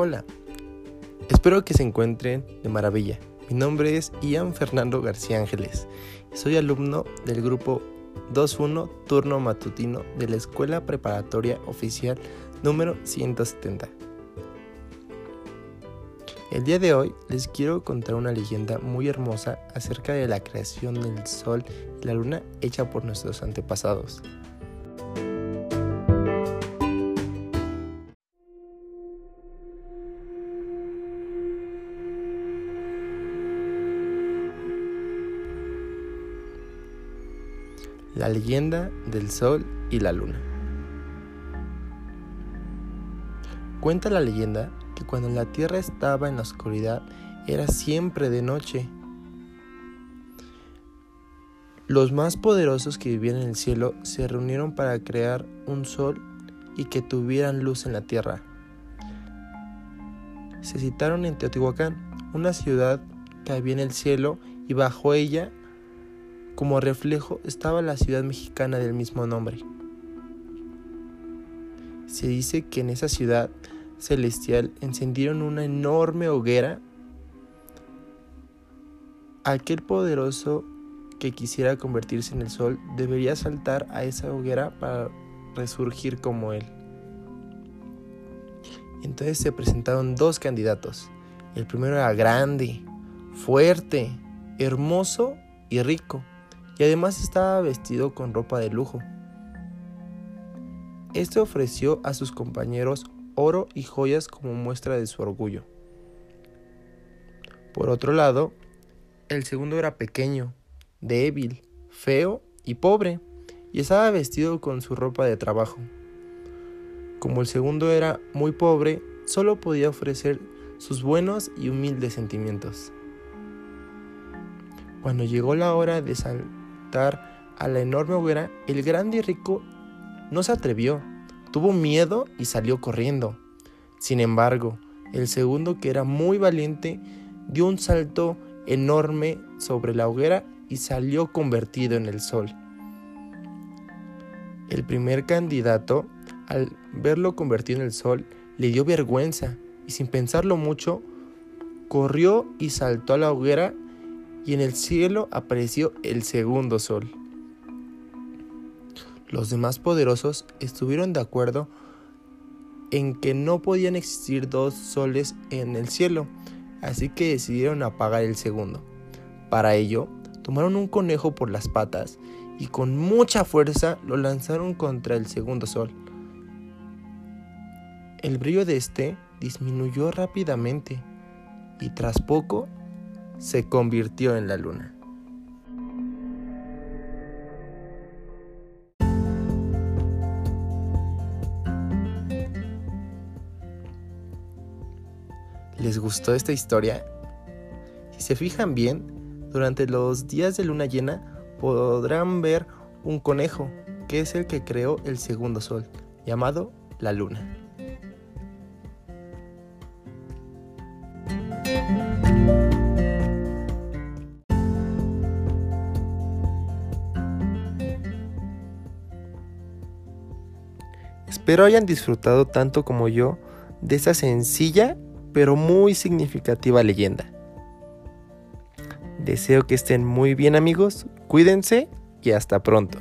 Hola, espero que se encuentren de maravilla. Mi nombre es Ian Fernando García Ángeles. Soy alumno del grupo 2.1 turno matutino de la Escuela Preparatoria Oficial número 170. El día de hoy les quiero contar una leyenda muy hermosa acerca de la creación del Sol y la Luna hecha por nuestros antepasados. La leyenda del Sol y la Luna. Cuenta la leyenda que cuando la Tierra estaba en la oscuridad era siempre de noche. Los más poderosos que vivían en el cielo se reunieron para crear un sol y que tuvieran luz en la Tierra. Se citaron en Teotihuacán, una ciudad que había en el cielo y bajo ella como reflejo estaba la ciudad mexicana del mismo nombre. Se dice que en esa ciudad celestial encendieron una enorme hoguera. Aquel poderoso que quisiera convertirse en el sol debería saltar a esa hoguera para resurgir como él. Entonces se presentaron dos candidatos. El primero era grande, fuerte, hermoso y rico y además estaba vestido con ropa de lujo. Este ofreció a sus compañeros oro y joyas como muestra de su orgullo. Por otro lado, el segundo era pequeño, débil, feo y pobre, y estaba vestido con su ropa de trabajo. Como el segundo era muy pobre, solo podía ofrecer sus buenos y humildes sentimientos. Cuando llegó la hora de, sal a la enorme hoguera, el grande y rico no se atrevió, tuvo miedo y salió corriendo. Sin embargo, el segundo, que era muy valiente, dio un salto enorme sobre la hoguera y salió convertido en el sol. El primer candidato, al verlo convertido en el sol, le dio vergüenza y sin pensarlo mucho, corrió y saltó a la hoguera y en el cielo apareció el segundo sol. Los demás poderosos estuvieron de acuerdo en que no podían existir dos soles en el cielo, así que decidieron apagar el segundo. Para ello, tomaron un conejo por las patas y con mucha fuerza lo lanzaron contra el segundo sol. El brillo de este disminuyó rápidamente y tras poco se convirtió en la luna. ¿Les gustó esta historia? Si se fijan bien, durante los días de luna llena podrán ver un conejo, que es el que creó el segundo sol, llamado la luna. Espero hayan disfrutado tanto como yo de esa sencilla pero muy significativa leyenda. Deseo que estén muy bien amigos, cuídense y hasta pronto.